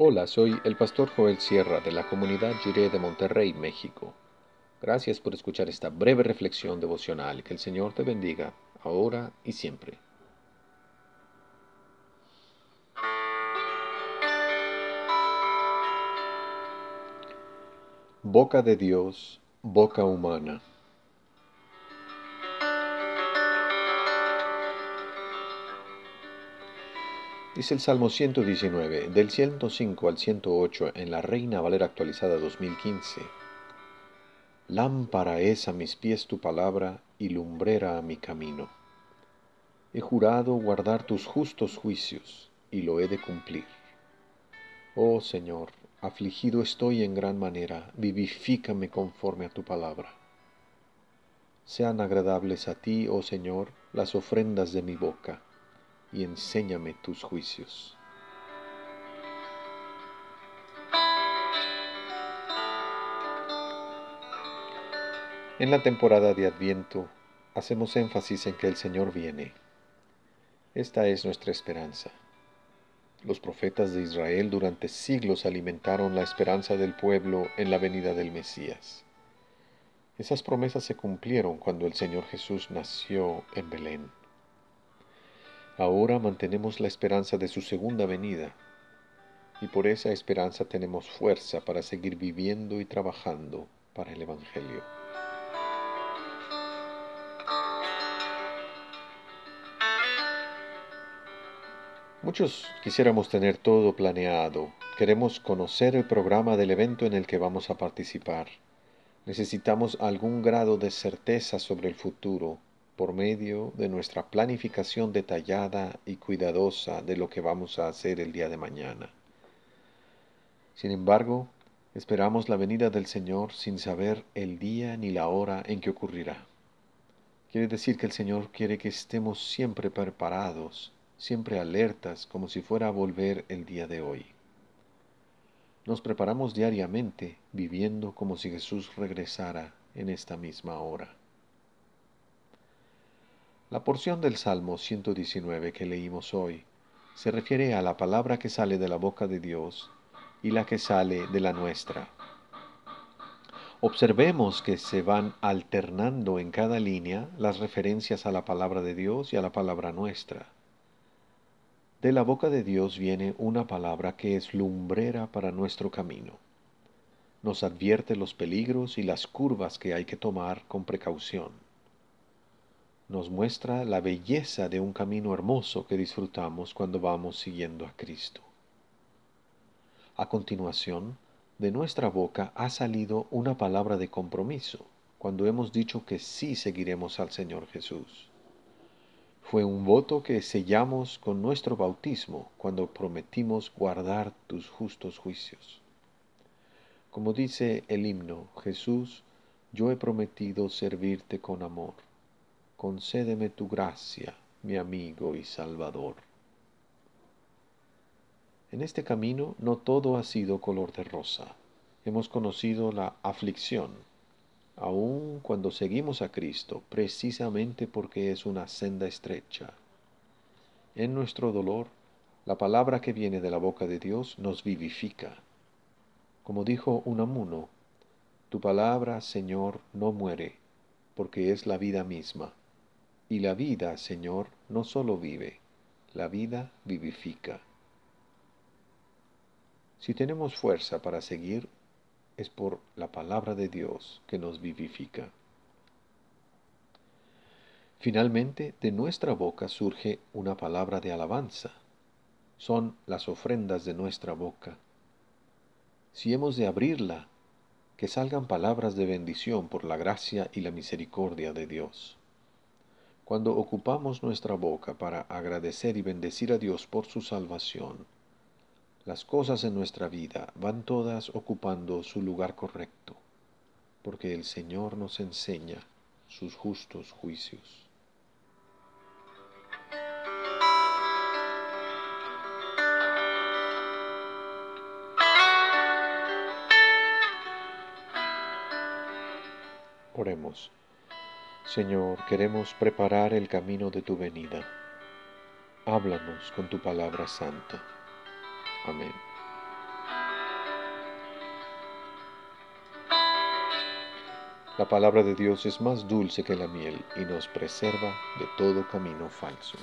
Hola, soy el pastor Joel Sierra de la comunidad Jiré de Monterrey, México. Gracias por escuchar esta breve reflexión devocional. Que el Señor te bendiga, ahora y siempre. Boca de Dios, boca humana. Dice el Salmo 119, del 105 al 108 en la Reina Valera actualizada 2015. Lámpara es a mis pies tu palabra y lumbrera a mi camino. He jurado guardar tus justos juicios y lo he de cumplir. Oh Señor, afligido estoy en gran manera, vivifícame conforme a tu palabra. Sean agradables a ti, oh Señor, las ofrendas de mi boca y enséñame tus juicios. En la temporada de Adviento hacemos énfasis en que el Señor viene. Esta es nuestra esperanza. Los profetas de Israel durante siglos alimentaron la esperanza del pueblo en la venida del Mesías. Esas promesas se cumplieron cuando el Señor Jesús nació en Belén. Ahora mantenemos la esperanza de su segunda venida y por esa esperanza tenemos fuerza para seguir viviendo y trabajando para el Evangelio. Muchos quisiéramos tener todo planeado, queremos conocer el programa del evento en el que vamos a participar. Necesitamos algún grado de certeza sobre el futuro por medio de nuestra planificación detallada y cuidadosa de lo que vamos a hacer el día de mañana. Sin embargo, esperamos la venida del Señor sin saber el día ni la hora en que ocurrirá. Quiere decir que el Señor quiere que estemos siempre preparados, siempre alertas, como si fuera a volver el día de hoy. Nos preparamos diariamente viviendo como si Jesús regresara en esta misma hora. La porción del Salmo 119 que leímos hoy se refiere a la palabra que sale de la boca de Dios y la que sale de la nuestra. Observemos que se van alternando en cada línea las referencias a la palabra de Dios y a la palabra nuestra. De la boca de Dios viene una palabra que es lumbrera para nuestro camino. Nos advierte los peligros y las curvas que hay que tomar con precaución nos muestra la belleza de un camino hermoso que disfrutamos cuando vamos siguiendo a Cristo. A continuación, de nuestra boca ha salido una palabra de compromiso cuando hemos dicho que sí seguiremos al Señor Jesús. Fue un voto que sellamos con nuestro bautismo cuando prometimos guardar tus justos juicios. Como dice el himno, Jesús, yo he prometido servirte con amor concédeme tu gracia, mi amigo y Salvador. En este camino no todo ha sido color de rosa. Hemos conocido la aflicción, aun cuando seguimos a Cristo, precisamente porque es una senda estrecha. En nuestro dolor, la palabra que viene de la boca de Dios nos vivifica. Como dijo Unamuno, tu palabra, Señor, no muere, porque es la vida misma. Y la vida, Señor, no solo vive, la vida vivifica. Si tenemos fuerza para seguir, es por la palabra de Dios que nos vivifica. Finalmente, de nuestra boca surge una palabra de alabanza. Son las ofrendas de nuestra boca. Si hemos de abrirla, que salgan palabras de bendición por la gracia y la misericordia de Dios. Cuando ocupamos nuestra boca para agradecer y bendecir a Dios por su salvación, las cosas en nuestra vida van todas ocupando su lugar correcto, porque el Señor nos enseña sus justos juicios. Oremos. Señor, queremos preparar el camino de tu venida. Háblanos con tu palabra santa. Amén. La palabra de Dios es más dulce que la miel y nos preserva de todo camino falso.